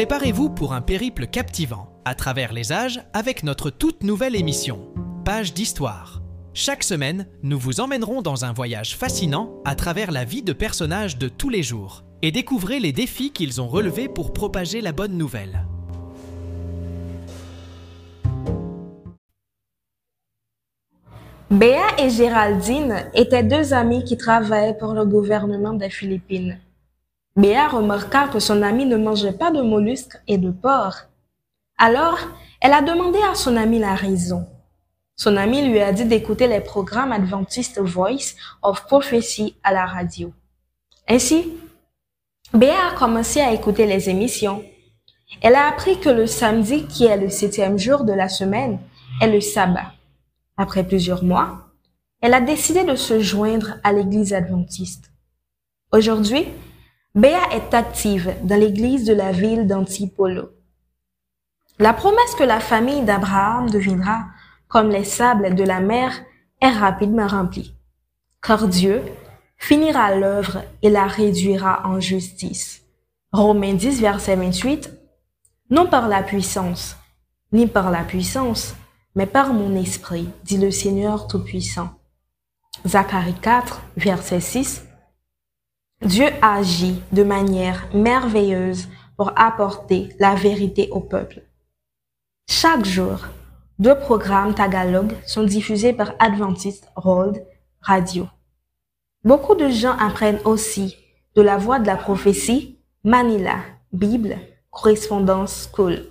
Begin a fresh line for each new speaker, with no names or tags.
Préparez-vous pour un périple captivant à travers les âges avec notre toute nouvelle émission, Page d'Histoire. Chaque semaine, nous vous emmènerons dans un voyage fascinant à travers la vie de personnages de tous les jours et découvrez les défis qu'ils ont relevés pour propager la bonne nouvelle.
Béa et Géraldine étaient deux amies qui travaillaient pour le gouvernement des Philippines. Béa remarqua que son amie ne mangeait pas de mollusques et de porc. Alors, elle a demandé à son amie la raison. Son amie lui a dit d'écouter les programmes Adventist Voice of Prophecy à la radio. Ainsi, Béa a commencé à écouter les émissions. Elle a appris que le samedi, qui est le septième jour de la semaine, est le sabbat. Après plusieurs mois, elle a décidé de se joindre à l'église adventiste. Aujourd'hui, Béa est active dans l'église de la ville d'Antipolo. La promesse que la famille d'Abraham deviendra comme les sables de la mer est rapidement remplie, car Dieu finira l'œuvre et la réduira en justice. Romains 10, verset 28, non par la puissance, ni par la puissance, mais par mon esprit, dit le Seigneur Tout-Puissant. Zacharie 4, verset 6. Dieu agit de manière merveilleuse pour apporter la vérité au peuple. Chaque jour, deux programmes Tagalog sont diffusés par Adventist World Radio. Beaucoup de gens apprennent aussi de la voix de la prophétie Manila, Bible, Correspondance School.